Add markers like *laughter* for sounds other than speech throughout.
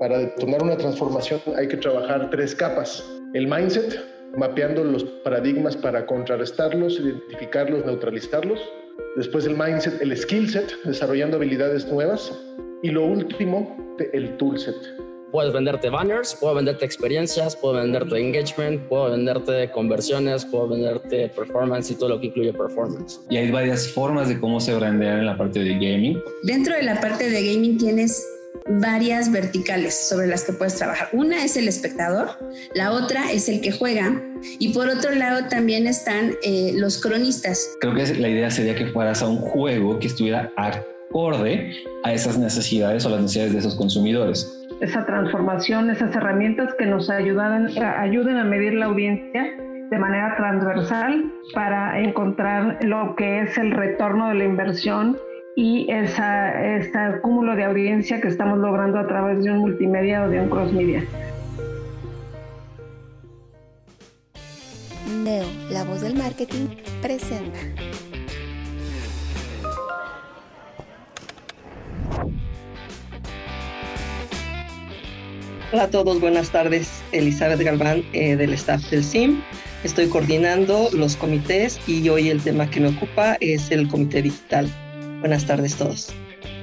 Para detonar una transformación hay que trabajar tres capas. El mindset, mapeando los paradigmas para contrarrestarlos, identificarlos, neutralizarlos. Después el mindset, el skill set, desarrollando habilidades nuevas. Y lo último, el toolset. Puedes venderte banners, puedo venderte experiencias, puedo venderte engagement, puedo venderte conversiones, puedo venderte performance y todo lo que incluye performance. Y hay varias formas de cómo se brandean en la parte de gaming. Dentro de la parte de gaming tienes varias verticales sobre las que puedes trabajar. Una es el espectador, la otra es el que juega y por otro lado también están eh, los cronistas. Creo que la idea sería que fueras a un juego que estuviera acorde a esas necesidades o las necesidades de esos consumidores. Esa transformación, esas herramientas que nos ayudan, ayuden a medir la audiencia de manera transversal para encontrar lo que es el retorno de la inversión y esa, este cúmulo de audiencia que estamos logrando a través de un multimedia o de un cross media. Neo, la voz del marketing, presenta. Hola a todos, buenas tardes. Elizabeth Galván eh, del staff del SIM. Estoy coordinando los comités y hoy el tema que me ocupa es el comité digital. Buenas tardes todos.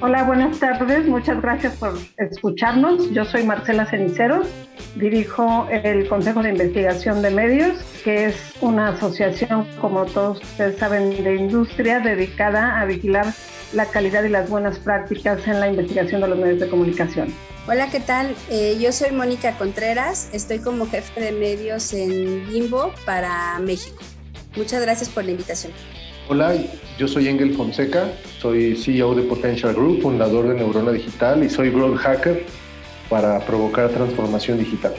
Hola, buenas tardes. Muchas gracias por escucharnos. Yo soy Marcela Ceniceros. Dirijo el Consejo de Investigación de Medios, que es una asociación, como todos ustedes saben, de industria dedicada a vigilar la calidad y las buenas prácticas en la investigación de los medios de comunicación. Hola, ¿qué tal? Eh, yo soy Mónica Contreras. Estoy como jefe de medios en Bimbo para México. Muchas gracias por la invitación. Hola, yo soy Engel Fonseca, soy CEO de Potential Group, fundador de Neurona Digital y soy Growth Hacker para provocar transformación digital.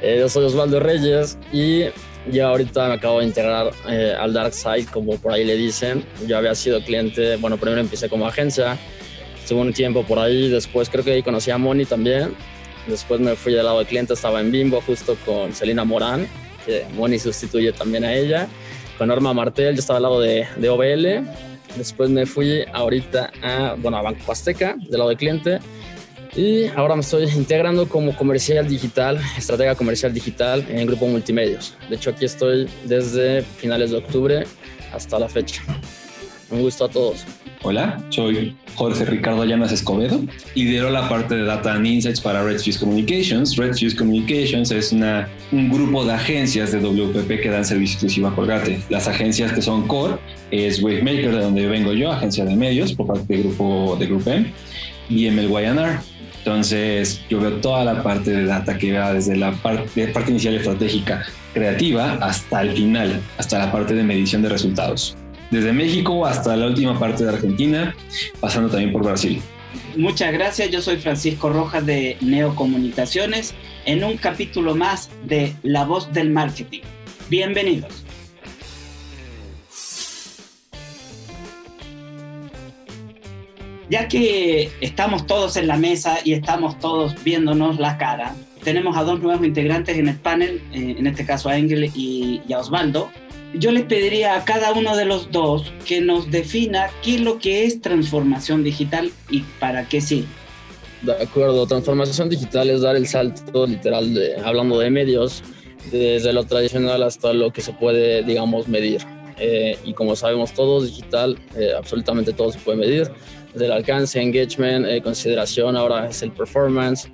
Eh, yo soy Osvaldo Reyes y ya ahorita me acabo de integrar eh, al Dark Side, como por ahí le dicen. Yo había sido cliente, bueno, primero empecé como agencia, estuve un tiempo por ahí, después creo que ahí conocí a Moni también. Después me fui del lado de cliente, estaba en Bimbo justo con Celina Morán, que Moni sustituye también a ella con Norma Martel, yo estaba al lado de, de OBL. Después me fui ahorita a, bueno, a Banco Azteca, del lado de cliente. Y ahora me estoy integrando como comercial digital, estratega comercial digital en Grupo Multimedios. De hecho, aquí estoy desde finales de octubre hasta la fecha. Un gusto a todos. Hola, soy Jorge Ricardo Llanas Escobedo. Lidero la parte de Data and Insights para Redfuse Communications. Redfuse Communications es una, un grupo de agencias de WPP que dan servicio exclusivo a Colgate. Las agencias que son core es Wavemaker, de donde vengo yo, agencia de medios por parte del grupo de Grupo M, y MLYNR. Entonces, yo veo toda la parte de data que va desde la parte inicial estratégica creativa hasta el final, hasta la parte de medición de resultados desde México hasta la última parte de Argentina, pasando también por Brasil. Muchas gracias, yo soy Francisco Rojas de Neocomunicaciones en un capítulo más de La voz del marketing. Bienvenidos. Ya que estamos todos en la mesa y estamos todos viéndonos la cara, tenemos a dos nuevos integrantes en el panel, eh, en este caso a Engel y, a Osvaldo, yo les pediría a cada uno de los dos que nos defina qué es lo que es transformación digital y para qué sirve. De acuerdo, transformación digital es dar el salto literal de, hablando de medios, desde lo tradicional hasta lo que se puede, digamos, medir. Eh, y como sabemos todos, digital, eh, absolutamente todo se puede medir, desde el alcance, engagement, eh, consideración, ahora es el performance.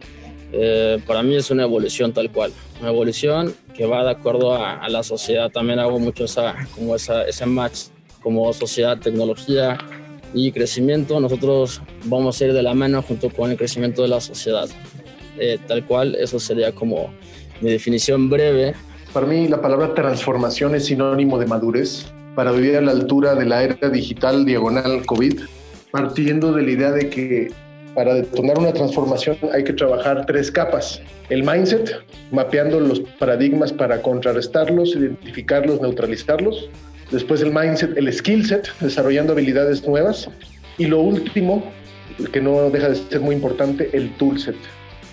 Para mí es una evolución tal cual, una evolución que va de acuerdo a, la sociedad. También hago mucho esa, como esa, ese match como sociedad, tecnología y crecimiento. Nosotros vamos a ir de la mano junto con el crecimiento de la sociedad. Eh, tal cual, eso sería como mi definición breve. Para mí la palabra transformación es sinónimo de madurez. para vivir a la altura de la era digital diagonal COVID, partiendo de la idea de que para detonar una transformación hay que trabajar tres capas. El mindset, mapeando los paradigmas para contrarrestarlos, identificarlos, neutralizarlos. Después el mindset, el skill set, desarrollando habilidades nuevas. Y lo último, que no deja de ser muy importante, el toolset.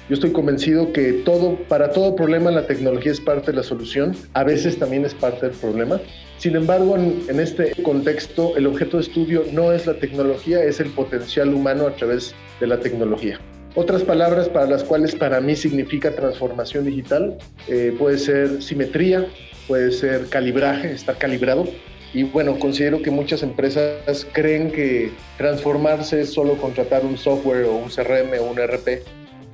Yo estoy convencido que todo, para todo problema la tecnología es parte de la solución, a veces también es parte del problema. Sin embargo, en, este contexto, el objeto de estudio no es la tecnología, es el potencial humano a través de la tecnología. Otras palabras para las cuales para mí significa transformación digital eh, puede ser simetría, puede ser calibraje, estar calibrado. Y bueno, considero que muchas empresas creen que transformarse es solo contratar un software o un CRM o un RP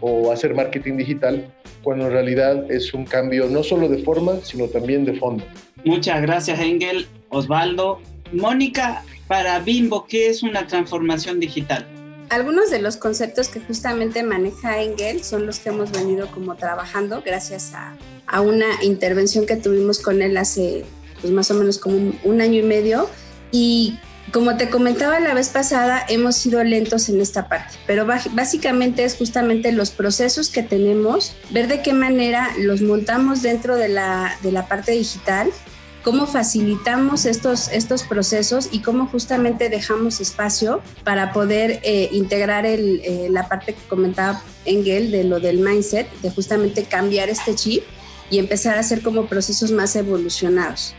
o hacer marketing digital, cuando en realidad es un cambio no solo de forma, sino también de fondo. Muchas gracias, Engel. Osvaldo. Mónica, para Bimbo, ¿qué es una transformación digital? Algunos de los conceptos que justamente maneja Engel son los que hemos venido como trabajando gracias a, a una intervención que tuvimos con él hace pues más o menos como un, año y medio y como te comentaba la vez pasada, hemos sido lentos en esta parte, pero básicamente es justamente los procesos que tenemos, ver de qué manera los montamos dentro de la, de la parte digital, cómo facilitamos estos, estos procesos y cómo justamente dejamos espacio para poder eh, integrar el, eh, la parte que comentaba Engel de lo del mindset, de justamente cambiar este chip y empezar a hacer como procesos más evolucionados.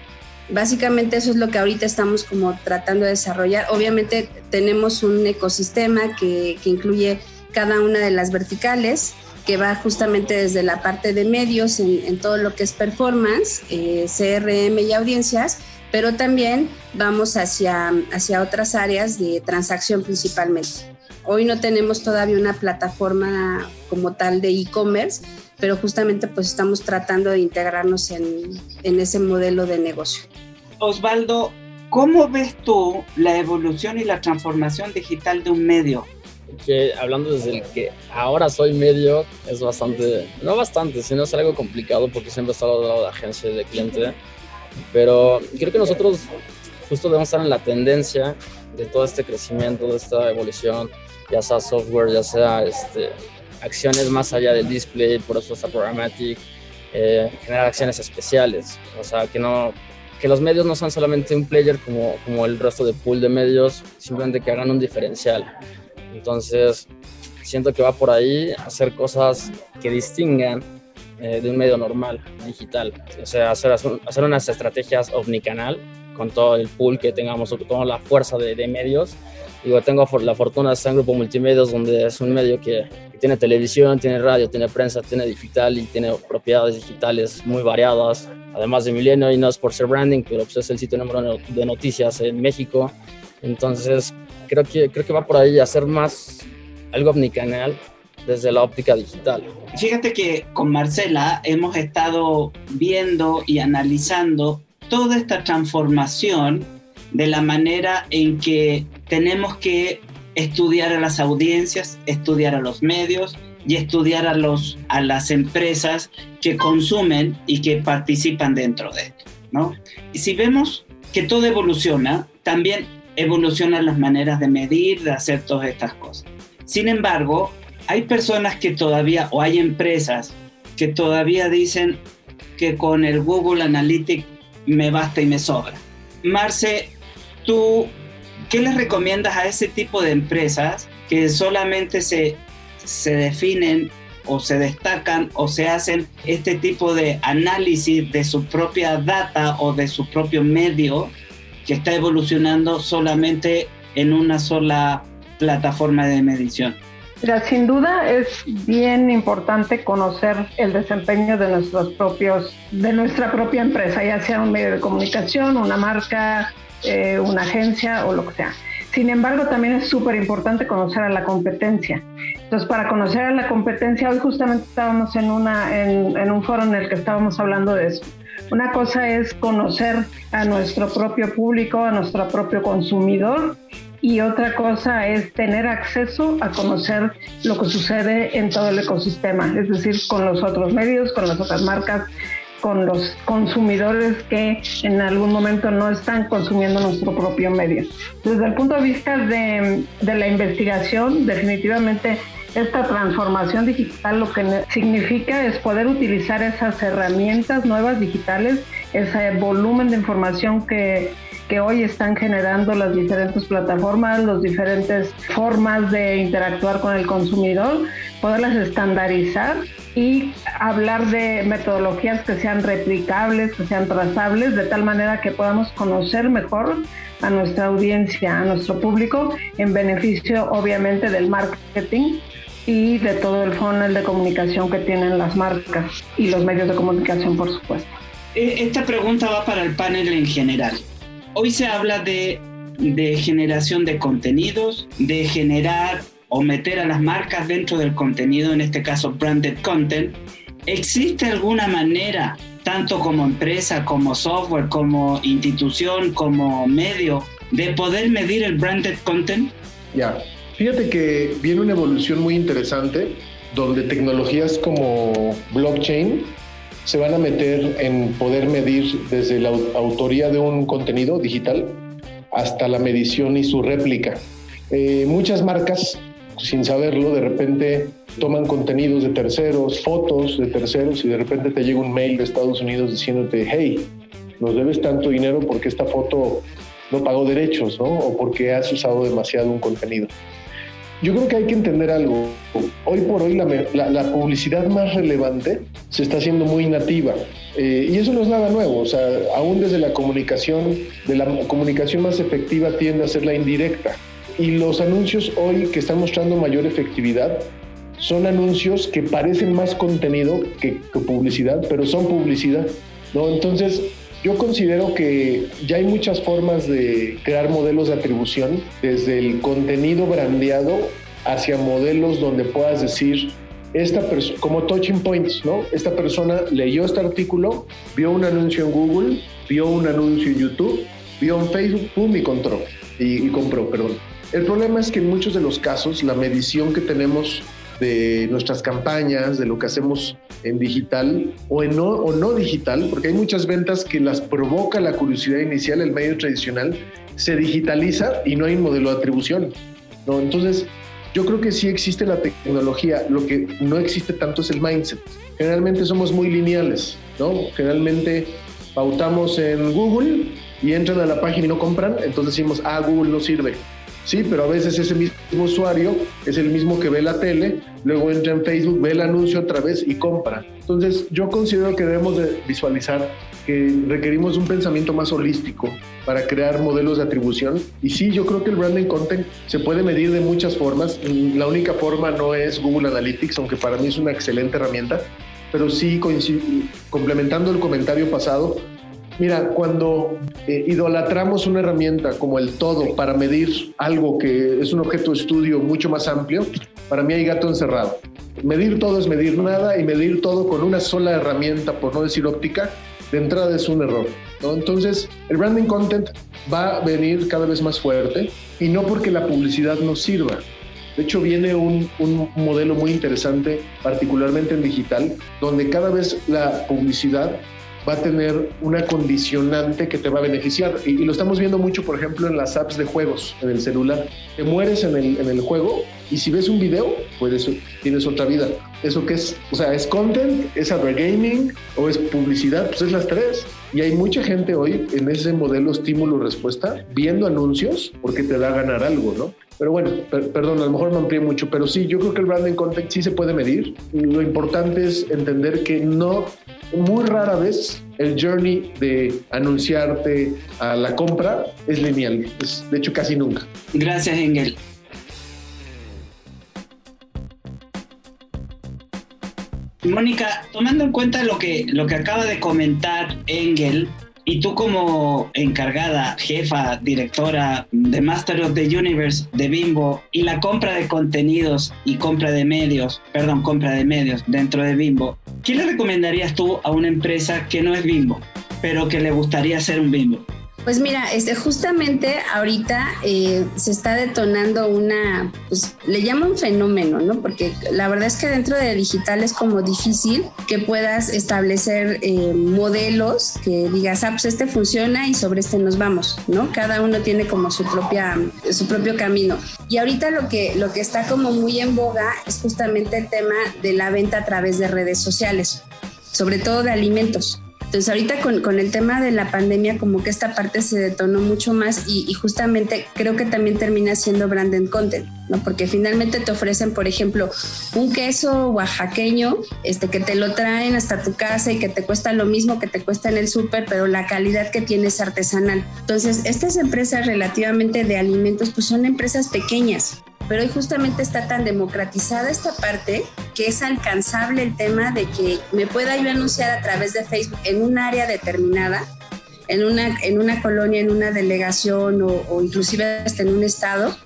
Básicamente eso es lo que ahorita estamos como tratando de desarrollar. Obviamente tenemos un ecosistema que, incluye cada una de las verticales, que va justamente desde la parte de medios en, todo lo que es performance, eh, CRM y audiencias, pero también vamos hacia, hacia otras áreas de transacción principalmente. Hoy no tenemos todavía una plataforma como tal de e-commerce, pero justamente pues estamos tratando de integrarnos en, ese modelo de negocio. Osvaldo, ¿cómo ves tú la evolución y la transformación digital de un medio? Que hablando desde el que ahora soy medio, es bastante, no bastante, sino es algo complicado porque siempre he estado al lado de agencia y de cliente, pero creo que nosotros justo debemos estar en la tendencia de todo este crecimiento, de esta evolución, ya sea software, ya sea este, acciones más allá del display, por eso está programmatic, eh, generar acciones especiales, o sea, que no que los medios no sean solamente un player como, como el resto de pool de medios, simplemente que hagan un diferencial. Entonces, siento que va por ahí hacer cosas que distingan eh, de un medio normal, digital. O sea, hacer, hacer unas estrategias omnicanal con todo el pool que tengamos, con toda la fuerza de, de medios Digo, tengo la fortuna de estar en Grupo Multimedios, donde es un medio que, tiene televisión, tiene radio, tiene prensa, tiene digital y tiene propiedades digitales muy variadas. Además de Milenio, y no es por ser branding, pero pues es el sitio número de noticias en México. Entonces, creo que, creo que va por ahí a ser más algo omnicanal desde la óptica digital. Fíjate que con Marcela hemos estado viendo y analizando toda esta transformación de la manera en que tenemos que estudiar a las audiencias, estudiar a los medios y estudiar a, los, a las empresas que consumen y que participan dentro de esto. ¿no? Y si vemos que todo evoluciona, también evolucionan las maneras de medir, de hacer todas estas cosas. Sin embargo, hay personas que todavía, o hay empresas que todavía dicen que con el Google Analytics me basta y me sobra. Marce, tú ¿Qué les recomiendas a ese tipo de empresas que solamente se, se definen o se destacan o se hacen este tipo de análisis de su propia data o de su propio medio que está evolucionando solamente en una sola plataforma de medición? Mira, sin duda es bien importante conocer el desempeño de nuestros propios, de nuestra propia empresa, ya sea un medio de comunicación, una marca, eh, una agencia o lo que sea. Sin embargo, también es súper importante conocer a la competencia. Entonces, para conocer a la competencia, hoy justamente estábamos en, una, en, en un foro en el que estábamos hablando de eso. Una cosa es conocer a nuestro propio público, a nuestro propio consumidor, y otra cosa es tener acceso a conocer lo que sucede en todo el ecosistema, es decir, con los otros medios, con las otras marcas, con los consumidores que en algún momento no están consumiendo nuestro propio medio. Desde el punto de vista de, de la investigación, definitivamente esta transformación digital lo que significa es poder utilizar esas herramientas nuevas digitales, ese volumen de información que, que hoy están generando las diferentes plataformas, las diferentes formas de interactuar con el consumidor, poderlas estandarizar y hablar de metodologías que sean replicables, que sean trazables, de tal manera que podamos conocer mejor a nuestra audiencia, a nuestro público, en beneficio obviamente del marketing y de todo el funnel de comunicación que tienen las marcas y los medios de comunicación, por supuesto. Eh, esta pregunta va para el panel en general. Hoy se habla de, de generación de contenidos, de generar o meter a las marcas dentro del contenido, en este caso branded content. ¿Existe alguna manera, tanto como empresa, como software, como institución, como medio, de poder medir el branded content? Ya, Fíjate que viene una evolución muy interesante donde tecnologías como blockchain se van a meter en poder medir desde la autoría de un contenido digital hasta la medición y su réplica. Eh, muchas marcas, sin saberlo, de repente toman contenidos de terceros, fotos de terceros y de repente te llega un mail de Estados Unidos diciéndote, hey, nos debes tanto dinero porque esta foto no pagó derechos, ¿no? O porque has usado demasiado un contenido. Yo creo que hay que entender algo. Hoy por hoy la, publicidad más relevante se está haciendo muy nativa. Eh, y eso no es nada nuevo. O sea, aún desde la comunicación, de la comunicación más efectiva tiende a ser la indirecta. Y los anuncios hoy que están mostrando mayor efectividad son anuncios que parecen más contenido que, que publicidad, pero son publicidad. ¿no? Entonces, yo considero que ya hay muchas formas de crear modelos de atribución, desde el contenido brandeado hacia modelos donde puedas decir, esta como touching points, ¿no? Esta persona leyó este artículo, vio un anuncio en Google, vio un anuncio en YouTube, vio en Facebook, pum, y compró, y, y compró, perdón. El problema es que en muchos de los casos la medición que tenemos de nuestras campañas, de lo que hacemos en digital o, en no, digital, porque hay muchas ventas que las provoca la curiosidad inicial, el medio tradicional, se digitaliza y no hay un modelo de atribución. Entonces, yo creo que sí existe la tecnología, lo que no existe tanto es el mindset. Generalmente somos muy lineales, ¿no? Generalmente pautamos en Google y entran a la página y no compran, entonces decimos, ah, Google no sirve. Sí, pero a veces ese mismo usuario es el mismo que ve la tele, luego entra en Facebook, ve el anuncio otra vez y compra. Entonces yo considero que debemos de visualizar que requerimos un pensamiento más holístico para crear modelos de atribución. Y sí, yo creo que el branding content se puede medir de muchas formas. La única forma no es Google Analytics, aunque para mí es una excelente herramienta, pero sí complementando el comentario pasado, Mira, cuando eh, idolatramos una herramienta como el todo para medir algo que es un objeto de estudio mucho más amplio, para mí hay gato encerrado. Medir todo es medir nada y medir todo con una sola herramienta, por no decir óptica, de entrada es un error. Entonces, el branding content va a venir cada vez más fuerte y no porque la publicidad no sirva. De hecho, viene un, un, modelo muy interesante, particularmente en digital, donde cada vez la publicidad va a tener una condicionante que te va a beneficiar. Y, lo estamos viendo mucho, por ejemplo, en las apps de juegos en el celular. Te mueres en el, en el juego y si ves un video, pues tienes otra vida. ¿Eso qué es? O sea, ¿es content? ¿Es gaming ¿O es publicidad? Pues es las tres. Y hay mucha gente hoy en ese modelo estímulo-respuesta viendo anuncios porque te da ganar algo, ¿no? Pero bueno, perdón, a lo mejor me amplié mucho, pero sí, yo creo que el branding content sí se puede medir. Lo importante es entender que no muy rara vez el journey de anunciarte a la compra es lineal, es, de hecho casi nunca. Gracias, Engel. Mónica, tomando en cuenta lo que, lo que acaba de comentar Engel, y tú como encargada, jefa, directora de Master of the Universe de Bimbo y la compra de contenidos y compra de medios, perdón, compra de medios dentro de Bimbo, ¿qué le recomendarías tú a una empresa que no es Bimbo, pero que le gustaría ser un Bimbo? Pues mira, este, justamente ahorita eh, se está detonando una, pues le llamo un fenómeno, ¿no? Porque la verdad es que dentro de digital es como difícil que puedas establecer eh, modelos que digas, ah, pues este funciona y sobre este nos vamos, ¿no? Cada uno tiene como su propia, su propio camino. Y ahorita lo que, lo que está como muy en boga es justamente el tema de la venta a través de redes sociales, sobre todo de alimentos. Entonces ahorita con, con, el tema de la pandemia como que esta parte se detonó mucho más y, justamente creo que también termina siendo branded content, ¿no? Porque finalmente te ofrecen, por ejemplo, un queso oaxaqueño este, que te lo traen hasta tu casa y que te cuesta lo mismo que te cuesta en el súper, pero la calidad que tiene es artesanal. Entonces estas empresas relativamente de alimentos pues son empresas pequeñas, pero hoy justamente está tan democratizada esta parte que es alcanzable el tema de que me pueda yo anunciar a través de Facebook en un área determinada, en una, en una colonia, en una delegación o, o inclusive hasta en un estado,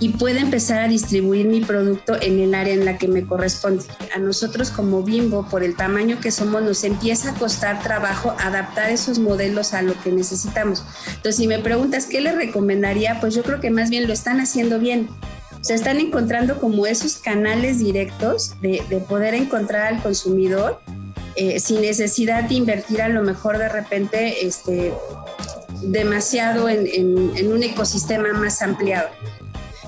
y pueda empezar a distribuir mi producto en el área en la que me corresponde. A nosotros como Bimbo, por el tamaño que somos, nos empieza a costar trabajo adaptar esos modelos a lo que necesitamos. Entonces, si me preguntas qué le recomendaría, pues yo creo que más bien lo están haciendo bien se están encontrando como esos canales directos de, de poder encontrar al consumidor eh, sin necesidad de invertir a lo mejor de repente este, demasiado en un ecosistema más ampliado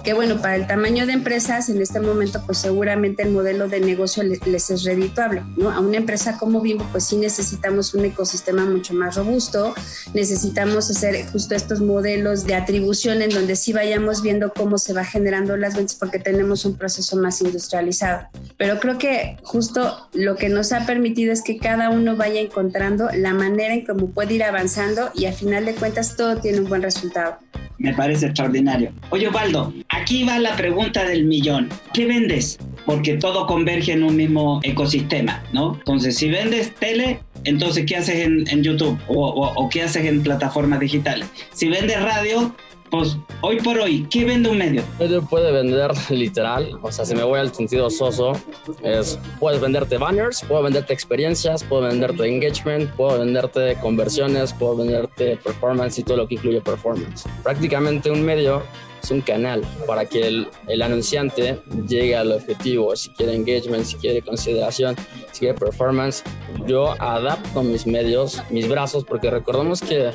que bueno, para el tamaño de empresas en este momento pues seguramente el modelo de negocio les, les, es redituable, ¿no? A una empresa como Bimbo pues sí necesitamos un ecosistema mucho más robusto, necesitamos hacer justo estos modelos de atribución en donde sí vayamos viendo cómo se va generando las ventas porque tenemos un proceso más industrializado. Pero creo que justo lo que nos ha permitido es que cada uno vaya encontrando la manera en cómo puede ir avanzando y a final de cuentas todo tiene un buen resultado. Me parece extraordinario. Oye, Osvaldo, aquí va la pregunta del millón. ¿Qué vendes? Porque todo converge en un mismo ecosistema, ¿no? Entonces, si vendes tele, entonces, ¿qué haces en, YouTube? O, o, ¿O qué haces en plataformas digitales? Si vendes radio, pues hoy por hoy, ¿qué vende un medio? Un medio puede vender literal, o sea, si me voy al sentido soso, es, puedes venderte banners, puedo venderte experiencias, puedo venderte engagement, puedo venderte conversiones, puedo venderte performance y todo lo que incluye performance. Prácticamente un medio es un canal para que el, el, anunciante llegue al objetivo. Si quiere engagement, si quiere consideración, si quiere performance, yo adapto mis medios, mis brazos, porque recordemos que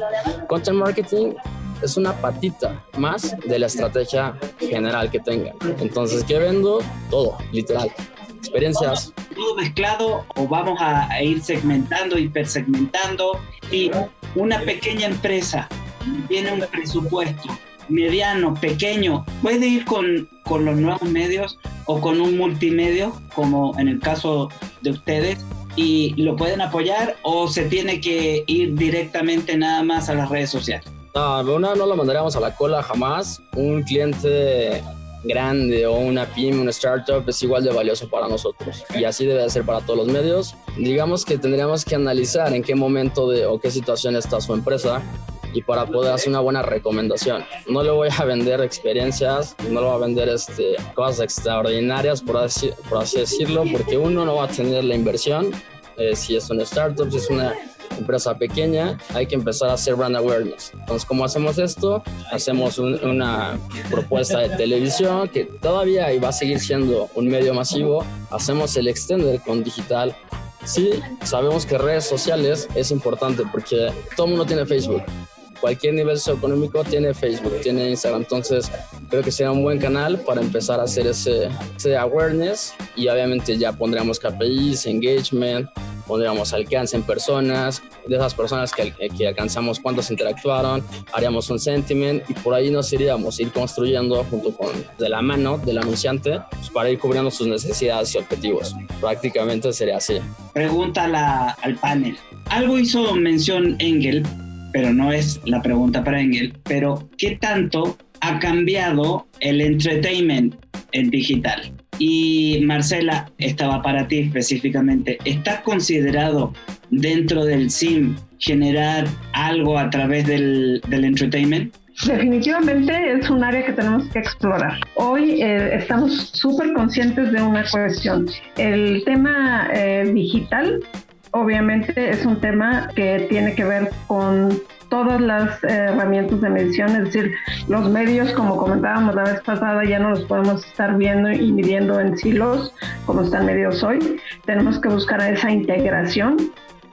content marketing es una patita más de la estrategia general que tengan. Entonces, ¿qué vendo? Todo, literal. Experiencias. Todo mezclado o vamos a ir segmentando, hipersegmentando. Y una pequeña empresa tiene un presupuesto mediano, pequeño, puede ir con, con los nuevos medios o con un multimedio, como en el caso de ustedes, y lo pueden apoyar o se tiene que ir directamente nada más a las redes sociales. No, una no lo mandaríamos a la cola jamás. Un cliente grande o una pyme, una startup es igual de valioso para nosotros y así debe ser para todos los medios. Digamos que tendríamos que analizar en qué momento de, o qué situación está su empresa y para poder hacer una buena recomendación. No le voy a vender experiencias, no le voy a vender este, cosas extraordinarias, por así, por así decirlo, porque uno no va a tener la inversión. Eh, si es una startup, si es una empresa pequeña, hay que empezar a hacer brand awareness. Entonces, ¿cómo hacemos esto? Hacemos un, una propuesta de televisión que todavía va a seguir siendo un medio masivo. Hacemos el extender con digital. Sí, sabemos que redes sociales es importante porque todo el mundo tiene Facebook. Cualquier nivel socioeconómico tiene Facebook, tiene Instagram. Entonces, creo que sería un buen canal para empezar a hacer ese, ese awareness y obviamente ya pondríamos KPIs, engagement, pondríamos alcance en personas, de esas personas que, que, alcanzamos cuántos interactuaron, haríamos un sentiment y por ahí nos iríamos ir construyendo junto con de la mano del anunciante pues, para ir cubriendo sus necesidades y objetivos. Prácticamente sería así. Pregunta la, al panel. Algo hizo mención Engel, pero no es la pregunta para Engel, pero ¿qué tanto ha cambiado el entertainment en digital? Y Marcela, estaba para ti específicamente. ¿Está considerado dentro del SIM generar algo a través del, del entertainment? Definitivamente es un área que tenemos que explorar. Hoy eh, estamos súper conscientes de una cuestión. El tema eh, digital obviamente es un tema que tiene que ver con todas las herramientas de medición, es decir, los medios, como comentábamos la vez pasada, ya no los podemos estar viendo y midiendo en silos como están medios hoy. Tenemos que buscar esa integración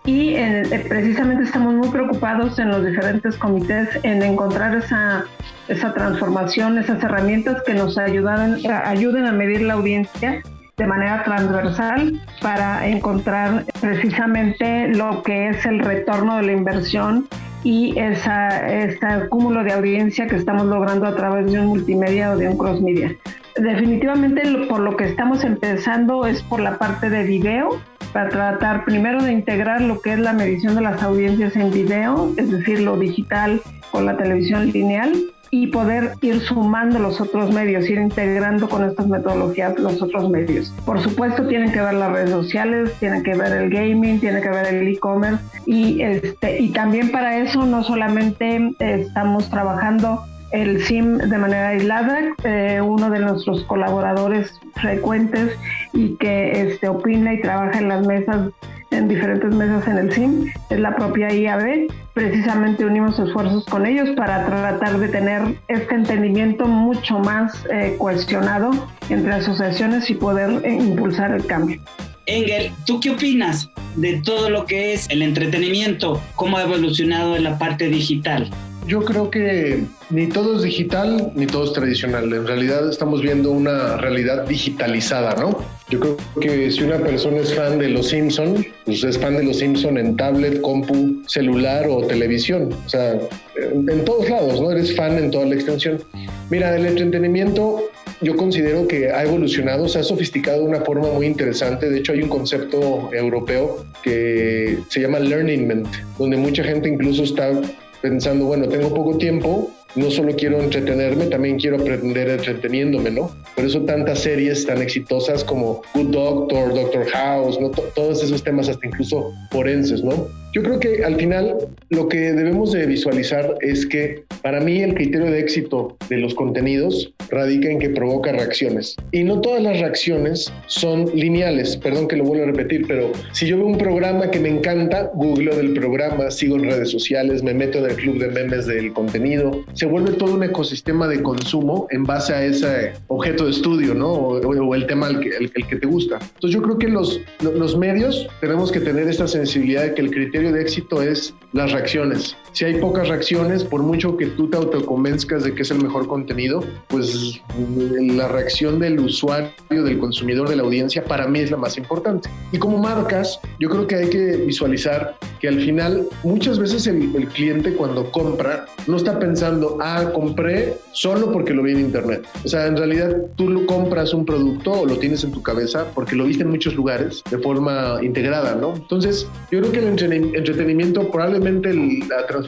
y eh, precisamente estamos muy preocupados en los diferentes comités en encontrar esa, esa transformación, esas herramientas que nos ayudan, ayuden a medir la audiencia de manera transversal para encontrar precisamente lo que es el retorno de la inversión y esa, este cúmulo de audiencia que estamos logrando a través de un multimedia o de un cross media. Definitivamente por lo que estamos empezando es por la parte de video, para tratar primero de integrar lo que es la medición de las audiencias en video, es decir, lo digital con la televisión lineal, y poder ir sumando los otros medios, ir integrando con estas metodologías los otros medios. Por supuesto tienen que ver las redes sociales, tienen que ver el gaming, tiene que ver el e-commerce y, este, y también para eso no solamente estamos trabajando el SIM de manera aislada. Eh, uno de nuestros colaboradores frecuentes y que este, opina y trabaja en las mesas, en diferentes mesas en el SIM, es la propia IAB. Precisamente unimos esfuerzos con ellos para tratar de tener este entendimiento mucho más eh, cuestionado entre asociaciones y poder eh, impulsar el cambio. Engel, ¿tú qué opinas de todo lo que es el entretenimiento? ¿Cómo ha evolucionado en la parte digital? Yo creo que ni todo es digital ni todo es tradicional. En realidad estamos viendo una realidad digitalizada, ¿no? Yo creo que si una persona es fan de Los Simpson, pues es fan de Los Simpson en tablet, compu, celular o televisión. O sea, en, en todos lados, ¿no? Eres fan en toda la extensión. Mira, el entretenimiento yo considero que ha evolucionado, se ha sofisticado de una forma muy interesante. De hecho, hay un concepto europeo que se llama Learningment, donde mucha gente incluso está pensando, bueno, tengo poco tiempo, no solo quiero entretenerme, también quiero aprender entreteniéndome, ¿no? Por eso tantas series tan exitosas como Good Doctor, Doctor House, ¿no? todos esos temas hasta incluso forenses, ¿no? Yo creo que al final lo que debemos de visualizar es que para mí el criterio de éxito de los contenidos radica en que provoca reacciones. Y no todas las reacciones son lineales, perdón que lo vuelvo a repetir, pero si yo veo un programa que me encanta, googleo del programa, sigo en redes sociales, me meto en el club de memes del contenido, se vuelve todo un ecosistema de consumo en base a ese objeto de estudio, ¿no? O, el tema al que, el, que te gusta. Entonces yo creo que los, los medios tenemos que tener esta sensibilidad de que el criterio de éxito es las reacciones. Si hay pocas reacciones, por mucho que tú te autoconvenzcas de que es el mejor contenido, pues la reacción del usuario, del consumidor, de la audiencia, para mí es la más importante. Y como marcas, yo creo que hay que visualizar que al final muchas veces el, el cliente cuando compra no está pensando, ah, compré solo porque lo vi en internet. O sea, en realidad tú lo compras un producto o lo tienes en tu cabeza porque lo viste en muchos lugares de forma integrada, ¿no? Entonces, yo creo que el entretenimiento, probablemente la transformación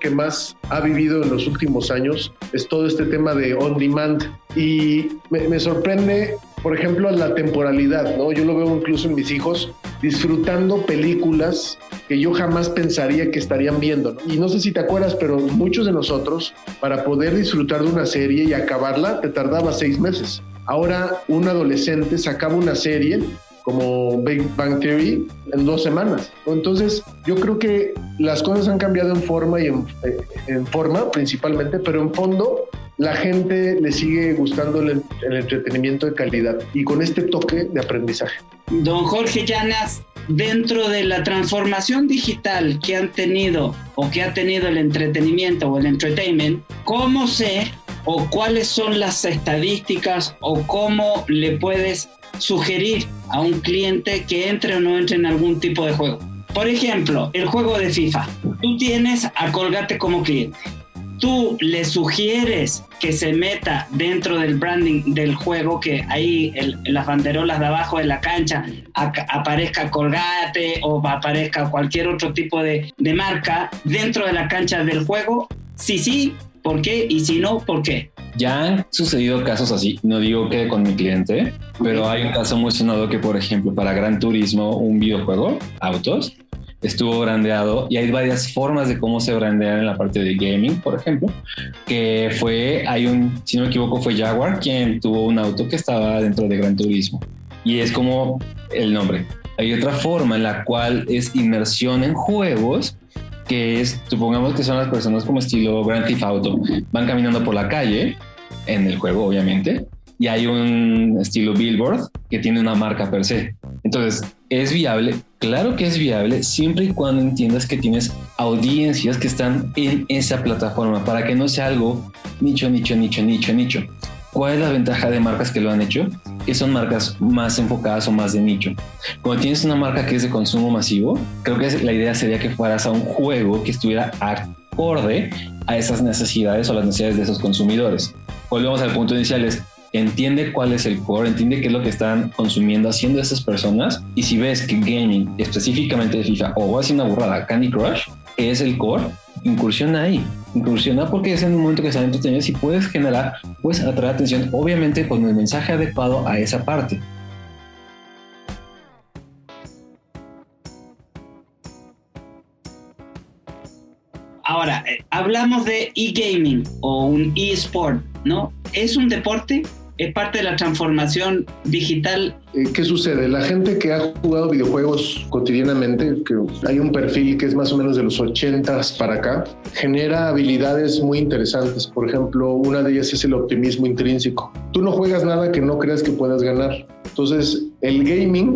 que más ha vivido en los últimos años es todo este tema de on demand. Y me, sorprende, por ejemplo, la temporalidad, ¿no? Yo lo veo incluso en mis hijos disfrutando películas que yo jamás pensaría que estarían viendo. Y no sé si te acuerdas, pero muchos de nosotros, para poder disfrutar de una serie y acabarla, te tardaba seis meses. Ahora un adolescente sacaba una serie como Big Bang Theory en dos semanas. Entonces, yo creo que las cosas han cambiado en forma y en, eh, forma principalmente, pero en fondo la gente le sigue gustando el, el, entretenimiento de calidad y con este toque de aprendizaje. Don Jorge Llanas, dentro de la transformación digital que han tenido o que ha tenido el entretenimiento o el entertainment, ¿cómo sé o cuáles son las estadísticas o cómo le puedes sugerir a un cliente que entre o no entre en algún tipo de juego. Por ejemplo, el juego de FIFA. Tú tienes a Colgate como cliente. Tú le sugieres que se meta dentro del branding del juego, que ahí en las banderolas de abajo de la cancha aparezca Colgate o aparezca cualquier otro tipo de marca dentro de la cancha del juego. Sí, sí, ¿por qué? Y si no, ¿por qué? Ya han sucedido casos así, no digo que con mi cliente, pero hay un caso muy sonado que, por ejemplo, para Gran Turismo, un videojuego, autos, estuvo brandeado y hay varias formas de cómo se brandean en la parte de gaming, por ejemplo, que fue, hay un, si no me equivoco, fue Jaguar quien tuvo un auto que estaba dentro de Gran Turismo y es como el nombre. Hay otra forma en la cual es inmersión en juegos que es, supongamos que son las personas como estilo Grand Theft Auto, van caminando por la calle, en el juego obviamente, y hay un estilo billboard que tiene una marca per se. Entonces, ¿es viable? Claro que es viable siempre y cuando entiendas que tienes audiencias que están en esa plataforma para que no sea algo nicho, nicho, nicho, nicho, nicho. ¿Cuál es la ventaja de marcas que lo han hecho? Que son marcas más enfocadas o más de nicho. Cuando tienes una marca que es de consumo masivo, creo que la idea sería que fueras a un juego que estuviera acorde a esas necesidades o las necesidades de esos consumidores. Volvemos al punto inicial, es entiende cuál es el core, entiende qué es lo que están consumiendo, haciendo esas personas. Y si ves que gaming, específicamente de FIFA, o voy a decir una burrada, Candy Crush, es el core, incursiona ahí. Incursiona porque es en un momento que están entretenidos y puedes generar, pues atraer atención, obviamente con el mensaje adecuado a esa parte. Ahora, eh, hablamos de e-gaming o un e-sport, ¿no? ¿Es un deporte? ¿Es parte de la transformación digital? Eh, ¿Qué sucede? La gente que ha jugado videojuegos cotidianamente, que hay un perfil que es más o menos de los 80 para acá, genera habilidades muy interesantes. Por ejemplo, una de ellas es el optimismo intrínseco. Tú no juegas nada que no creas que puedas ganar. Entonces, el gaming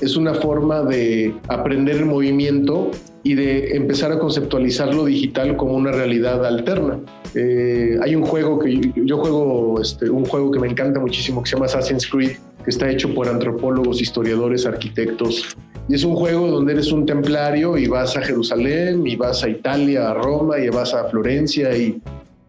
es una forma de aprender el movimiento y de empezar a conceptualizar lo digital como una realidad alterna. Eh, hay un juego que yo juego, este, un juego que me encanta muchísimo que se llama Assassin's Creed, que está hecho por antropólogos, historiadores, arquitectos. Y es un juego donde eres un templario y vas a Jerusalén, y vas a Italia, a Roma, y vas a Florencia, y,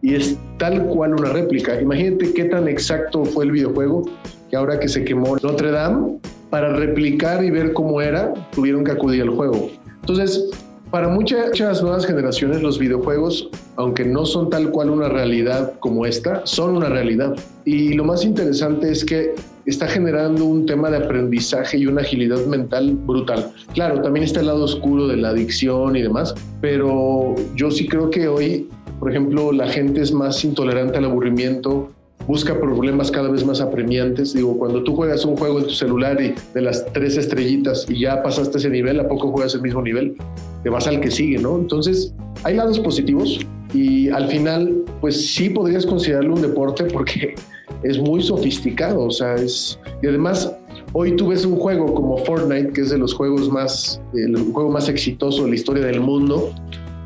y es tal cual una réplica. Imagínate qué tan exacto fue el videojuego que ahora que se quemó Notre Dame, para replicar y ver cómo era, tuvieron que acudir al juego. Entonces, para muchas nuevas generaciones los videojuegos, aunque no son tal cual una realidad como esta, son una realidad. Y lo más interesante es que está generando un tema de aprendizaje y una agilidad mental brutal. Claro, también está el lado oscuro de la adicción y demás, pero yo sí creo que hoy, por ejemplo, la gente es más intolerante al aburrimiento, busca problemas cada vez más apremiantes. Digo, cuando tú juegas un juego en tu celular y de las tres estrellitas y ya pasaste ese nivel, ¿a poco juegas el mismo nivel? Te vas al que sigue, ¿no? Entonces, hay lados positivos y al final, pues sí podrías considerarlo un deporte porque *laughs* es muy sofisticado, o sea, es... Y además, hoy tú ves un juego como Fortnite, que es de los juegos más, el juego más exitoso de la historia del mundo,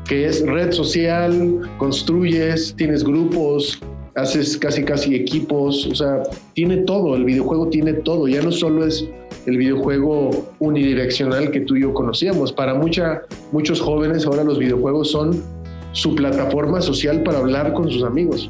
que es red social, construyes, tienes grupos, haces casi casi equipos, o sea, tiene todo, el videojuego tiene todo, ya no solo es el videojuego unidireccional que tú y yo conocíamos, para mucha, muchos jóvenes ahora los videojuegos son su plataforma social para hablar con sus amigos.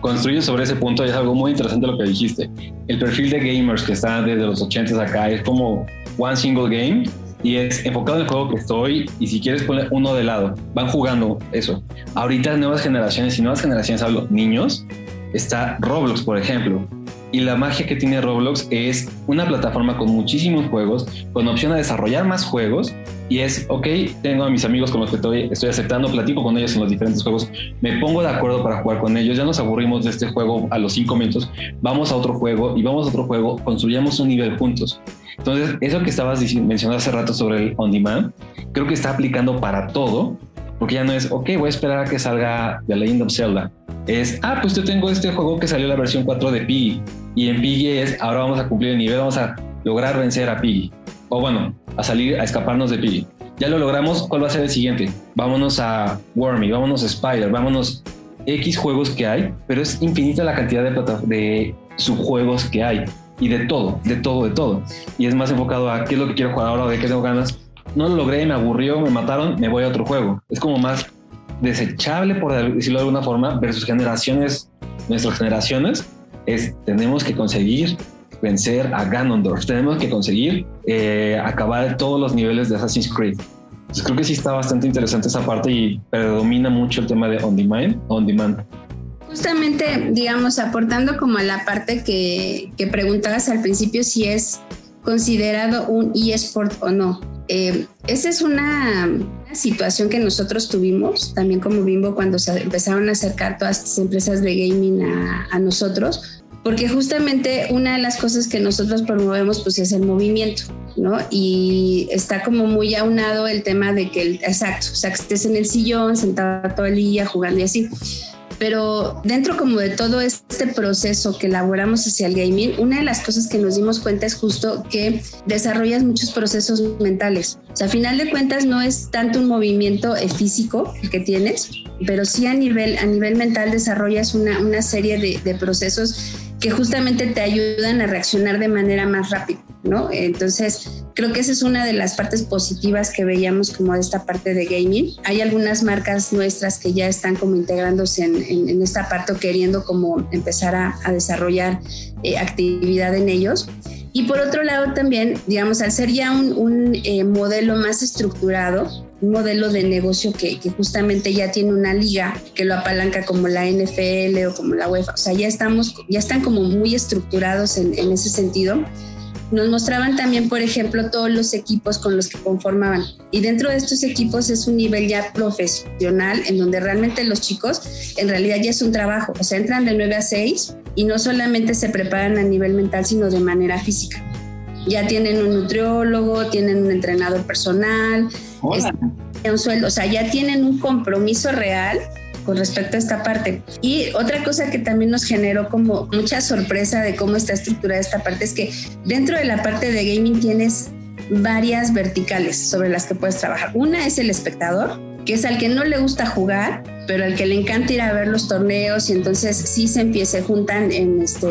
Construye sobre ese punto es algo muy interesante lo que dijiste. El perfil de gamers que está desde los 80 acá es como one single game y es enfocado en el juego que estoy y si quieres poner uno de lado, van jugando eso. Ahorita nuevas generaciones y nuevas generaciones hablo niños, está Roblox por ejemplo. Y la magia que tiene Roblox es una plataforma con muchísimos juegos, con opción a desarrollar más juegos. Y es, ok, tengo a mis amigos con los que estoy, estoy aceptando, platico con ellos en los diferentes juegos, me pongo de acuerdo para jugar con ellos, ya nos aburrimos de este juego a los cinco minutos, vamos a otro juego y vamos a otro juego, construyamos un nivel juntos. Entonces, eso que estabas mencionando hace rato sobre el on demand, creo que está aplicando para todo, porque ya no es, ok, voy a esperar a que salga The Legend of Zelda. Es, ah, pues yo tengo este juego que salió la versión 4 de Piggy, y en Piggy es, ahora vamos a cumplir el nivel, vamos a lograr vencer a Piggy, o bueno, a salir, a escaparnos de Piggy. Ya lo logramos, ¿cuál va a ser el siguiente? Vámonos a Wormy, vámonos a Spider, vámonos X juegos que hay, pero es infinita la cantidad de, de subjuegos que hay y de todo, de todo, de todo. Y es más enfocado a qué es lo que quiero jugar ahora de qué tengo ganas. No lo logré, me aburrió, me mataron, me voy a otro juego. Es como más desechable, por decirlo de alguna forma, versus generaciones, nuestras generaciones, es tenemos que conseguir vencer a Ganondorf, tenemos que conseguir eh, acabar todos los niveles de Assassin's Creed. Entonces creo que sí está bastante interesante esa parte y predomina mucho el tema de on demand. On demand. Justamente, digamos, aportando como a la parte que, que preguntabas al principio si es considerado un eSport o no. Eh, esa es una, situación que nosotros tuvimos también como Bimbo cuando se empezaron a acercar todas estas empresas de gaming a, nosotros, porque justamente una de las cosas que nosotros promovemos pues es el movimiento, ¿no? Y está como muy aunado el tema de que, el, exacto, o sea, que estés en el sillón, sentado todo el día jugando y así. Pero dentro como de todo este proceso que elaboramos hacia el gaming, una de las cosas que nos dimos cuenta es justo que desarrollas muchos procesos mentales. O sea, a final de cuentas no es tanto un movimiento eh, físico que tienes, pero sí a nivel, a nivel mental desarrollas una, una serie de procesos que justamente te ayudan a reaccionar de manera más rápida, ¿no? Entonces, creo que esa es una de las partes positivas que veíamos como de esta parte de gaming. Hay algunas marcas nuestras que ya están como integrándose en, en, esta parte o queriendo como empezar a, a desarrollar eh, actividad en ellos. Y por otro lado también, digamos, al ser ya un, un eh, modelo más estructurado, un modelo de negocio que, que, justamente ya tiene una liga que lo apalanca como la NFL o como la UEFA. O sea, ya estamos, ya están como muy estructurados en, en ese sentido. Nos mostraban también, por ejemplo, todos los equipos con los que conformaban. Y dentro de estos equipos es un nivel ya profesional en donde realmente los chicos en realidad ya es un trabajo. O sea, entran de 9 a 6 y no solamente se preparan a nivel mental, sino de manera física. Ya tienen un nutriólogo, tienen un entrenador personal, un sueldo, o sea, ya tienen un compromiso real con respecto a esta parte. Y otra cosa que también nos generó como mucha sorpresa de cómo está estructurada esta parte es que dentro de la parte de gaming tienes varias verticales sobre las que puedes trabajar. Una es el espectador, que es al que no le gusta jugar, pero al que le encanta ir a ver los torneos y entonces sí se empieza, juntan en, este,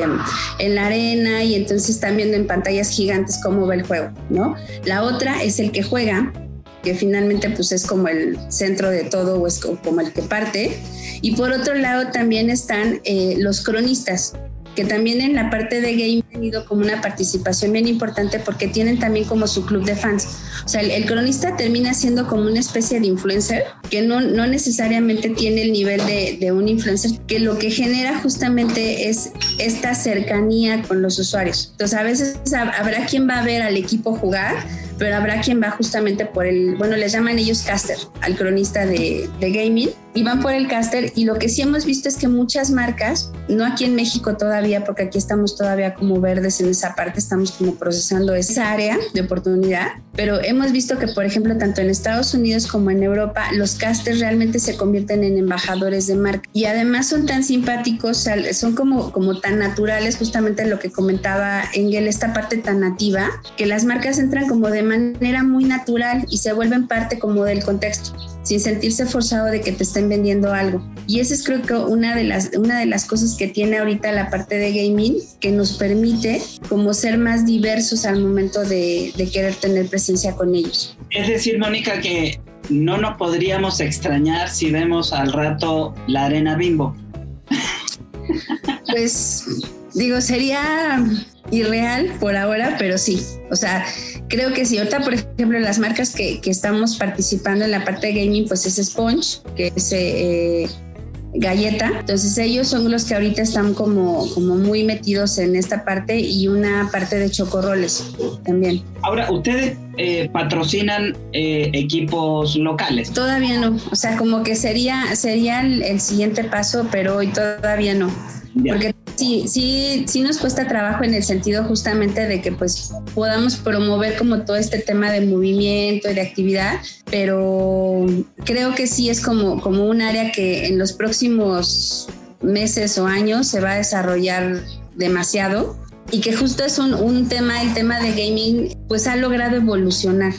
en la arena y entonces están viendo en pantallas gigantes cómo va el juego, ¿no? La otra es el que juega, que finalmente pues es como el centro de todo o es como el que parte. Y por otro lado también están eh, los cronistas, que también en la parte de game han tenido como una participación bien importante porque tienen también como su club de fans. O sea, el, el cronista termina siendo como una especie de influencer que no, no necesariamente tiene el nivel de, de, un influencer, que lo que genera justamente es esta cercanía con los usuarios. Entonces, a veces habrá quien va a ver al equipo jugar, pero habrá quien va justamente por el, bueno, les llaman ellos caster, al cronista de, de gaming, y van por el caster. Y lo que sí hemos visto es que muchas marcas, no aquí en México todavía, porque aquí estamos todavía como verdes en esa parte, estamos como procesando esa área de oportunidad, pero hemos visto que, por ejemplo, tanto en Estados Unidos como en Europa, los casters realmente se convierten en embajadores de marca. Y además son tan simpáticos, son como, como tan naturales, justamente lo que comentaba Engel, esta parte tan nativa, que las marcas entran como de manera muy natural y se vuelven parte como del contexto sin sentirse forzado de que te estén vendiendo algo. Y esa es creo que una de las, una de las cosas que tiene ahorita la parte de gaming que nos permite como ser más diversos al momento de, de querer tener presencia con ellos. Es decir, Mónica, que no nos podríamos extrañar si vemos al rato la arena bimbo. Pues digo, sería irreal por ahora, pero sí. O sea, creo que si ahorita, por ejemplo, las marcas que, que, estamos participando en la parte de gaming, pues es Sponge, que es eh, galleta. Entonces ellos son los que ahorita están como, como muy metidos en esta parte y una parte de chocorroles también. Ahora, ¿ustedes eh, patrocinan eh, equipos locales? Todavía no. O sea, como que sería, sería el, el siguiente paso, pero hoy todavía no. Porque sí, sí, sí nos cuesta trabajo en el sentido justamente de que pues podamos promover como todo este tema de movimiento y de actividad, pero creo que sí es como, como un área que en los próximos meses o años se va a desarrollar demasiado y que justo es un, un tema, el tema de gaming, pues ha logrado evolucionar.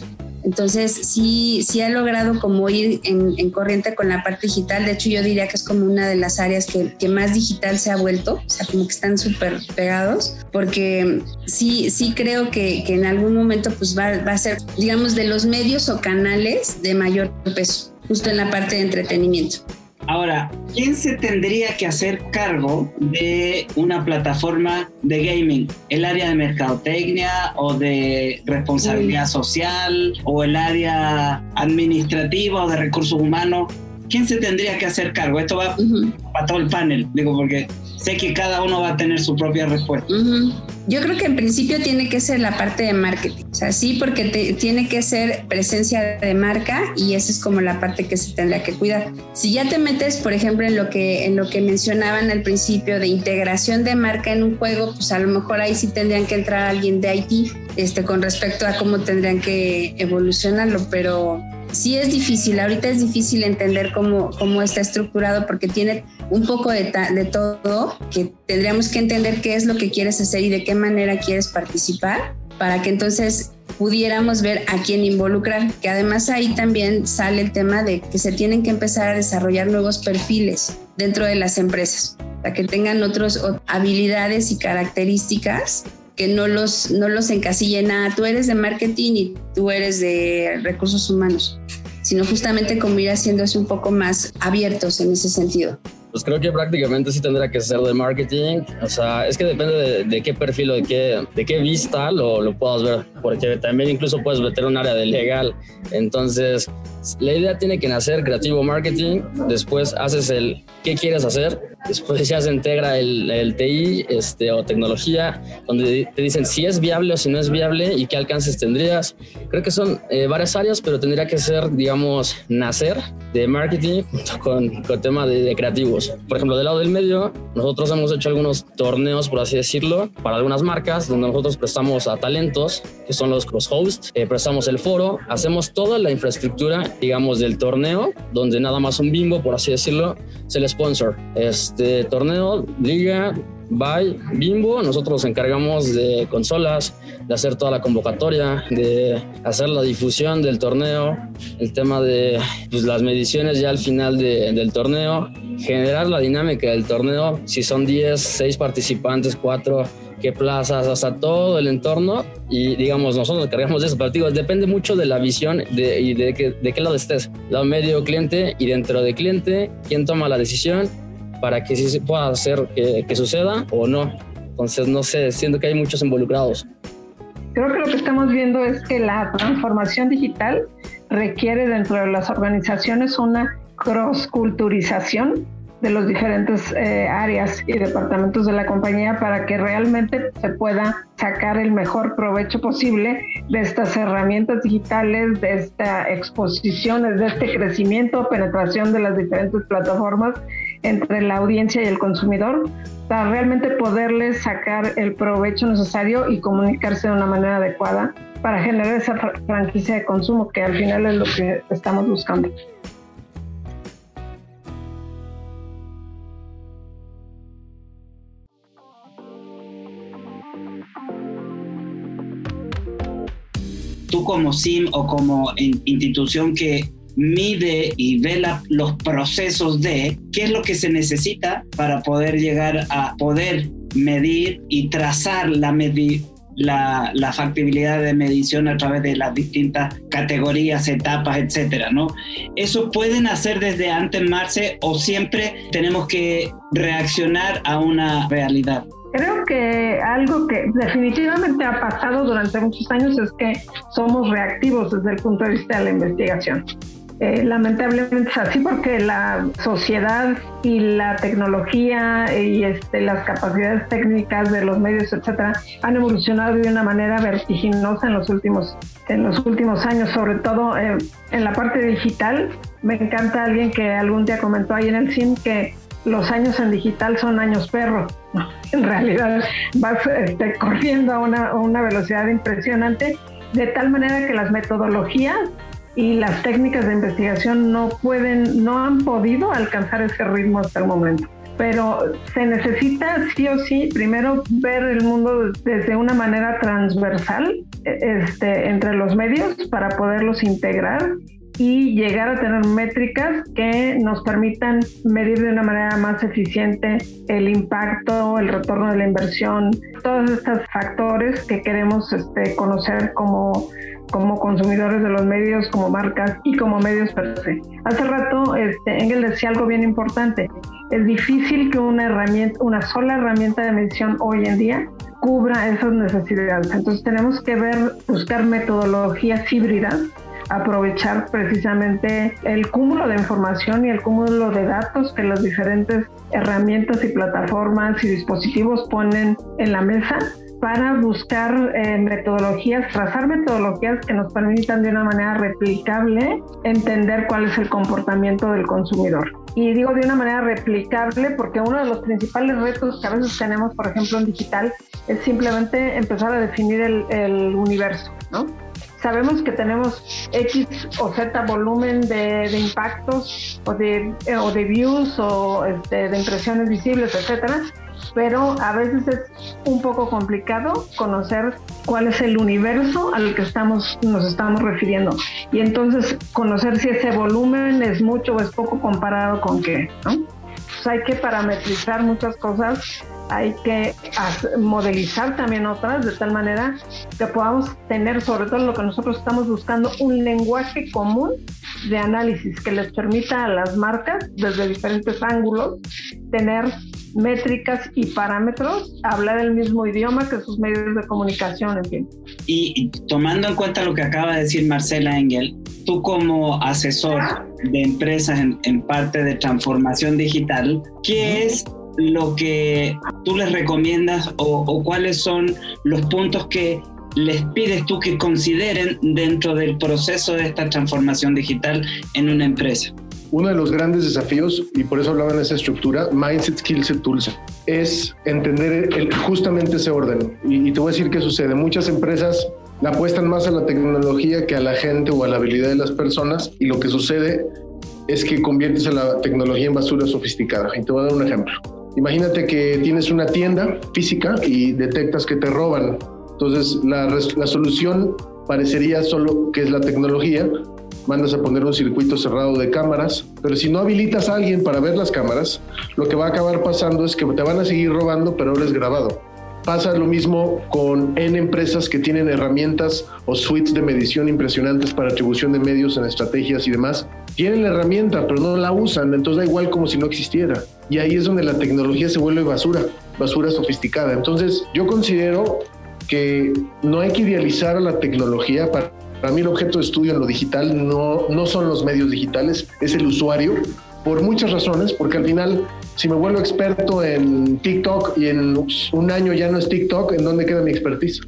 Entonces, sí, sí ha logrado como ir en, en, corriente con la parte digital. De hecho, yo diría que es como una de las áreas que, que más digital se ha vuelto. O sea, como que están súper pegados. Porque sí, sí creo que, que, en algún momento pues va, va a ser, digamos, de los medios o canales de mayor peso, justo en la parte de entretenimiento. Ahora, ¿quién se tendría que hacer cargo de una plataforma de gaming? ¿El área de mercadotecnia o de responsabilidad social o el área administrativa o de recursos humanos? ¿Quién se tendría que hacer cargo? Esto va uh -huh. para todo el panel, digo, porque sé que cada uno va a tener su propia respuesta. Uh -huh. Yo creo que en principio tiene que ser la parte de marketing, o sea, sí, porque tiene que ser presencia de marca y esa es como la parte que se tendrá que cuidar. Si ya te metes, por ejemplo, en lo que en lo que mencionaban al principio de integración de marca en un juego, pues a lo mejor ahí sí tendrían que entrar alguien de IT, este, con respecto a cómo tendrían que evolucionarlo, pero sí es difícil, ahorita es difícil entender cómo, cómo está estructurado porque tiene un poco de, de, todo, que tendríamos que entender qué es lo que quieres hacer y de qué manera quieres participar para que entonces pudiéramos ver a quién involucrar, que además ahí también sale el tema de que se tienen que empezar a desarrollar nuevos perfiles dentro de las empresas, para que tengan otras habilidades y características que no los, no los encasillen a tú eres de marketing y tú eres de recursos humanos, sino justamente como ir haciéndose un poco más abiertos en ese sentido. Pues creo que prácticamente sí tendrá que ser de marketing. O sea, es que depende de, qué perfil o de qué, de qué vista lo, lo puedas ver. Porque también incluso puedes meter un área de legal. Entonces, la idea tiene que nacer creativo marketing. Después haces el qué quieres hacer. Después ya se integra el, el TI este, o tecnología, donde te dicen si es viable o si no es viable y qué alcances tendrías. Creo que son eh, varias áreas, pero tendría que ser, digamos, nacer de marketing junto con, con tema de, de creativos. Por ejemplo, del lado del medio, nosotros hemos hecho algunos torneos, por así decirlo, para algunas marcas, donde nosotros prestamos a talentos, que son los cross-hosts, eh, prestamos el foro, hacemos toda la infraestructura, digamos, del torneo, donde nada más un bimbo, por así decirlo, es el sponsor. Este torneo, liga, by Bimbo. Nosotros nos encargamos de consolas, de hacer toda la convocatoria, de hacer la difusión del torneo, el tema de pues, las mediciones ya al final del torneo, generar la dinámica del torneo, si son 10, 6 participantes, 4 plazas, hasta todo el entorno y digamos, nosotros nos encargamos de eso, pero digo, depende mucho de la visión de, y de, que, de qué lado estés, lado medio cliente y dentro de cliente, quién toma la decisión para que sí se pueda hacer que, suceda o no. Entonces, no sé, siento que hay muchos involucrados. Creo que lo que estamos viendo es que la transformación digital requiere dentro de las organizaciones una cross-culturización de los diferentes eh, áreas y departamentos de la compañía para que realmente se pueda sacar el mejor provecho posible de estas herramientas digitales, de esta exposición, de este crecimiento, penetración de las diferentes plataformas entre la audiencia y el consumidor para realmente poderles sacar el provecho necesario y comunicarse de una manera adecuada para generar esa franquicia de consumo que al final es lo que estamos buscando. Tú como SIM o como institución que mide y ve los procesos de qué es lo que se necesita para poder llegar a poder medir y trazar la, la, la, factibilidad de medición a través de las distintas categorías, etapas, etcétera, ¿no? ¿Eso pueden hacer desde antes, Marce, o siempre tenemos que reaccionar a una realidad? Creo que algo que definitivamente ha pasado durante muchos años es que somos reactivos desde el punto de vista de la investigación. Eh, lamentablemente es así porque la sociedad y la tecnología y este, las capacidades técnicas de los medios, etcétera, han evolucionado de una manera vertiginosa en los últimos, en los últimos años, sobre todo eh, en la parte digital. Me encanta alguien que algún día comentó ahí en el CIM que los años en digital son años perro. *laughs* en realidad vas este, corriendo a una, a una velocidad impresionante, de tal manera que las metodologías y las técnicas de investigación no pueden, no han podido alcanzar ese ritmo hasta el momento. Pero se necesita sí o sí primero ver el mundo desde una manera transversal este, entre los medios para poderlos integrar y llegar a tener métricas que nos permitan medir de una manera más eficiente el impacto, el retorno de la inversión, todos estos factores que queremos este, conocer como como consumidores de los medios, como marcas y como medios per se. Hace rato este, Engel decía algo bien importante. Es difícil que una herramienta, una sola herramienta de medición hoy en día cubra esas necesidades. Entonces tenemos que ver, buscar metodologías híbridas aprovechar precisamente el cúmulo de información y el cúmulo de datos que las diferentes herramientas y plataformas y dispositivos ponen en la mesa para buscar eh, metodologías, trazar metodologías que nos permitan de una manera replicable entender cuál es el comportamiento del consumidor. Y digo de una manera replicable porque uno de los principales retos que a veces tenemos, por ejemplo, en digital, es simplemente empezar a definir el, el universo, ¿no? Sabemos que tenemos X o Z volumen de, de impactos o de, eh, o de views o este, de impresiones visibles, etcétera, pero a veces es un poco complicado conocer cuál es el universo al que estamos, nos estamos refiriendo. Y entonces conocer si ese volumen es mucho o es poco comparado con qué, ¿no? Pues hay que parametrizar muchas cosas hay que modelizar también otras de tal manera que podamos tener, sobre todo lo que nosotros estamos buscando, un lenguaje común de análisis que les permita a las marcas, desde diferentes ángulos, tener métricas y parámetros, hablar el mismo idioma que sus medios de comunicación, en fin. Y, tomando en cuenta lo que acaba de decir Marcela Engel, tú como asesor de empresas en, en parte de transformación digital, ¿qué es lo que tú les recomiendas o, cuáles son los puntos que les pides tú que consideren dentro del proceso de esta transformación digital en una empresa? Uno de los grandes desafíos, y por eso hablaba en esa estructura, Mindset, Skills, Tools, es entender justamente ese orden. Y, y, te voy a decir qué sucede. Muchas empresas la apuestan más a la tecnología que a la gente o a la habilidad de las personas, y lo que sucede es que conviertes a la tecnología en basura sofisticada. Y te voy a dar un ejemplo. Imagínate que tienes una tienda física y detectas que te roban. Entonces, la, solución parecería solo que es la tecnología. Mandas a poner un circuito cerrado de cámaras, pero si no habilitas a alguien para ver las cámaras, lo que va a acabar pasando es que te van a seguir robando, pero ahora es grabado. Pasa lo mismo con N empresas que tienen herramientas o suites de medición impresionantes para atribución de medios en estrategias y demás. Tienen la herramienta, pero no la usan, entonces da igual como si no existiera. Y ahí es donde la tecnología se vuelve basura, basura sofisticada. Entonces yo considero que no hay que idealizar a la tecnología. Para, para mí el objeto de estudio en lo digital no, no son los medios digitales, es el usuario por muchas razones, porque al final, si me vuelvo experto en TikTok y en un año ya no es TikTok, ¿en dónde queda mi expertise?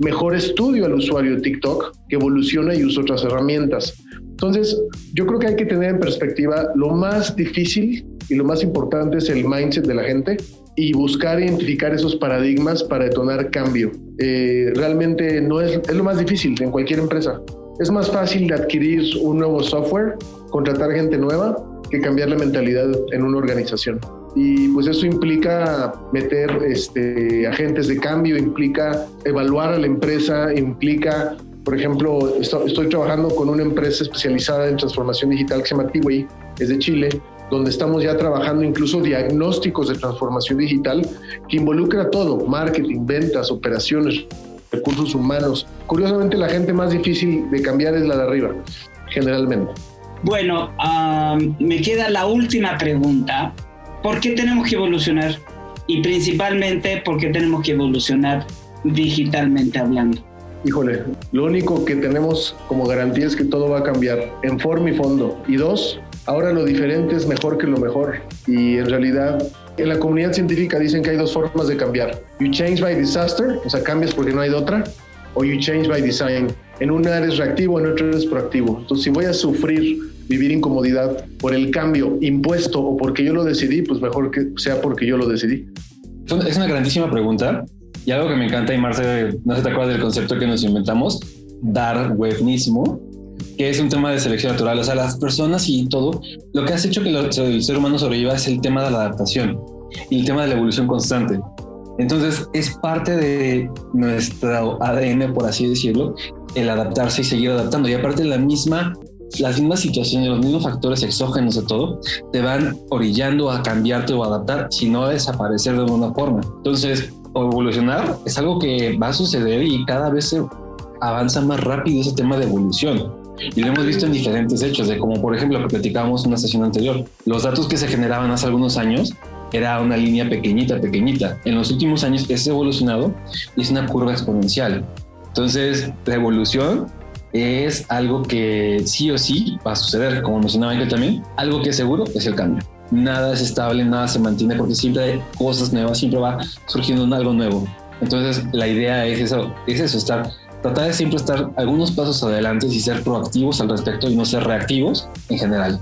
Mejor estudio al usuario de TikTok que evoluciona y usa otras herramientas. Entonces, yo creo que hay que tener en perspectiva lo más difícil y lo más importante es el mindset de la gente y buscar identificar esos paradigmas para detonar cambio. Eh, realmente no es, es lo más difícil en cualquier empresa. Es más fácil de adquirir un nuevo software, contratar gente nueva, que cambiar la mentalidad en una organización. Y pues eso implica meter este, agentes de cambio, implica evaluar a la empresa, implica, por ejemplo, estoy, trabajando con una empresa especializada en transformación digital que se llama Tiway, es de Chile, donde estamos ya trabajando incluso diagnósticos de transformación digital que involucra todo, marketing, ventas, operaciones, recursos humanos. Curiosamente la gente más difícil de cambiar es la de arriba, generalmente. Bueno, me queda la última pregunta. ¿Por qué tenemos que evolucionar? Y principalmente, ¿por qué tenemos que evolucionar digitalmente hablando? Híjole, lo único que tenemos como garantía es que todo va a cambiar en forma y fondo. Y dos, ahora lo diferente es mejor que lo mejor. Y en realidad, en la comunidad científica dicen que hay dos formas de cambiar. You change by disaster, o sea, cambias porque no hay de otra, o you change by design. En una eres reactivo, en otra eres proactivo. Entonces, si voy a sufrir, vivir incomodidad por el cambio impuesto o porque yo lo decidí, pues mejor que sea porque yo lo decidí. Es una grandísima pregunta y algo que me encanta y Marce, no se te acuerdas del concepto que nos inventamos, darwinismo, que es un tema de selección natural. O sea, las personas y todo, lo que has hecho que el ser humano sobreviva es el tema de la adaptación y el tema de la evolución constante. Entonces es parte de nuestro ADN, por así decirlo, el adaptarse y seguir adaptando. Y aparte la misma, las mismas situaciones, los mismos factores exógenos de todo, te van orillando a cambiarte o adaptar, sino a desaparecer de alguna forma. Entonces, evolucionar es algo que va a suceder y cada vez se avanza más rápido ese tema de evolución. Y lo hemos visto en diferentes hechos, de como por ejemplo lo que platicábamos en una sesión anterior. Los datos que se generaban hace algunos años era una línea pequeñita, pequeñita. En los últimos años es evolucionado y es una curva exponencial. Entonces, la evolución es algo que sí o sí va a suceder, como mencionaba yo también. Algo que es seguro es el cambio. Nada es estable, nada se mantiene porque siempre hay cosas nuevas, siempre va surgiendo algo nuevo. Entonces, la idea es eso, es eso, estar, tratar de siempre estar algunos pasos adelante y ser proactivos al respecto y no ser reactivos en general.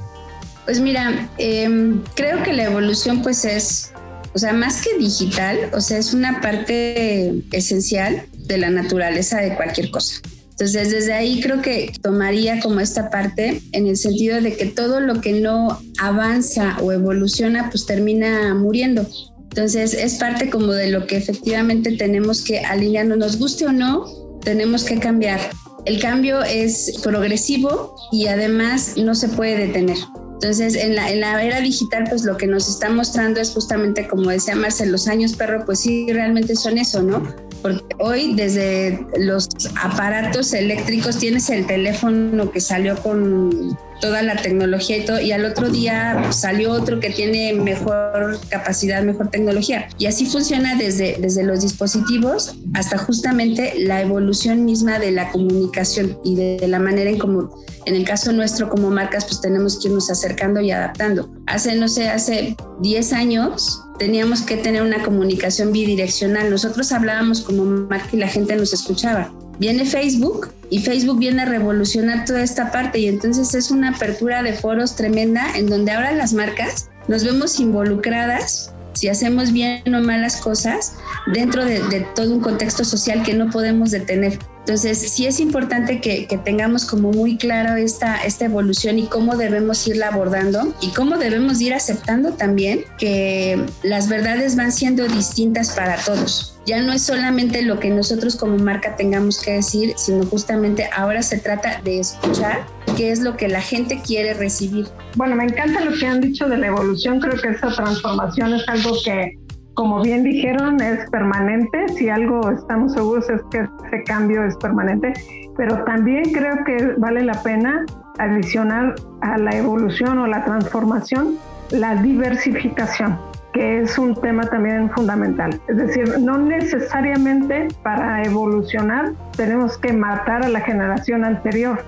Pues mira, em, creo que la evolución pues es, o sea, más que digital, o sea, es una parte esencial de la naturaleza de cualquier cosa. Entonces, desde ahí creo que tomaría como esta parte en el sentido de que todo lo que no avanza o evoluciona, pues termina muriendo. Entonces, es parte como de lo que efectivamente tenemos que alinearnos, nos guste o no, tenemos que cambiar. El cambio es progresivo y además no se puede detener. Entonces, en la, en la era digital, pues lo que nos está mostrando es justamente, como decía Marcel, los años perro, pues sí, realmente son eso, ¿no? Porque hoy desde los aparatos eléctricos tienes el teléfono que salió con toda la tecnología y todo, y al otro día salió otro que tiene mejor capacidad, mejor tecnología. Y así funciona desde, desde los dispositivos hasta justamente la evolución misma de la comunicación y de, la manera en cómo, en el caso nuestro como marcas, pues tenemos que irnos acercando y adaptando. Hace, no sé, hace 10 años teníamos que tener una comunicación bidireccional. Nosotros hablábamos como marca y la gente nos escuchaba. Viene Facebook y Facebook viene a revolucionar toda esta parte y entonces es una apertura de foros tremenda en donde ahora las marcas nos vemos involucradas si hacemos bien o malas cosas dentro de, de todo un contexto social que no podemos detener. Entonces, sí es importante que, tengamos como muy claro esta, esta evolución y cómo debemos irla abordando y cómo debemos ir aceptando también que las verdades van siendo distintas para todos. Ya no es solamente lo que nosotros como marca tengamos que decir, sino justamente ahora se trata de escuchar qué es lo que la gente quiere recibir. Bueno, me encanta lo que han dicho de la evolución, creo que esta transformación es algo que como bien dijeron, es permanente. Si algo estamos seguros es que ese cambio es permanente, pero también creo que vale la pena adicionar a la evolución o la transformación la diversificación que es un tema también fundamental. Es decir, no necesariamente para evolucionar tenemos que matar a la generación anterior.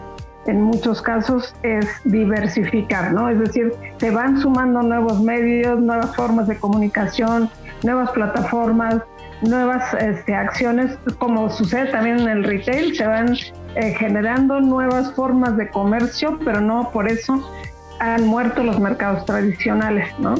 En muchos casos es diversificar, ¿no? Es decir, se van sumando nuevos medios, nuevas formas de comunicación, nuevas plataformas, nuevas este, acciones, como sucede también en el retail, se van eh, generando nuevas formas de comercio, pero no por eso han muerto los mercados tradicionales, ¿no?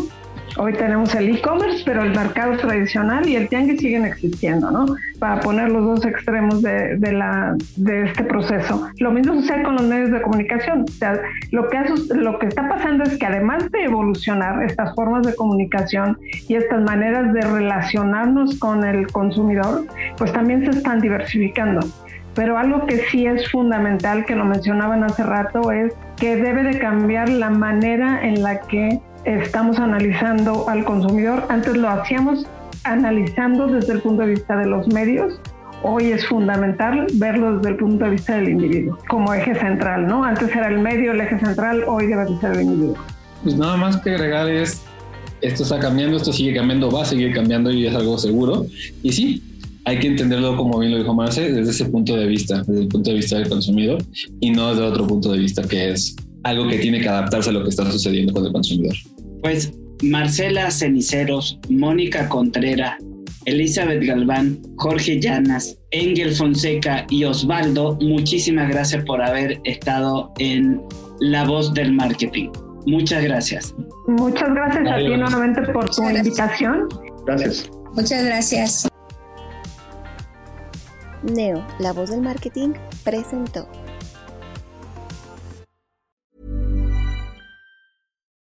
Hoy tenemos el e-commerce, pero el mercado tradicional y el tianguis siguen existiendo, ¿no? Para poner los dos extremos de, la, de este proceso. Lo mismo sucede con los medios de comunicación. O sea, lo que, lo que está pasando es que además de evolucionar estas formas de comunicación y estas maneras de relacionarnos con el consumidor, pues también se están diversificando. Pero algo que sí es fundamental, que lo mencionaban hace rato, es que debe de cambiar la manera en la que estamos analizando al consumidor. Antes lo hacíamos analizando desde el punto de vista de los medios. Hoy es fundamental verlo desde el punto de vista del individuo, como eje central, ¿no? Antes era el medio el eje central, hoy debe ser el individuo. Pues nada más que agregar es, esto está cambiando, esto sigue cambiando, va a seguir cambiando y es algo seguro. Y sí, hay que entenderlo, como bien lo dijo Marce, desde ese punto de vista, desde el punto de vista del consumidor y no desde otro punto de vista que es algo que tiene que adaptarse a lo que está sucediendo con el consumidor. Pues Marcela Ceniceros, Mónica Contreras, Elizabeth Galván, Jorge Llanas, Engel Fonseca y Osvaldo, muchísimas gracias por haber estado en La Voz del Marketing. Muchas gracias. Muchas gracias a ti nuevamente por tu invitación. Gracias. Muchas gracias. Neo, La Voz del Marketing, presentó.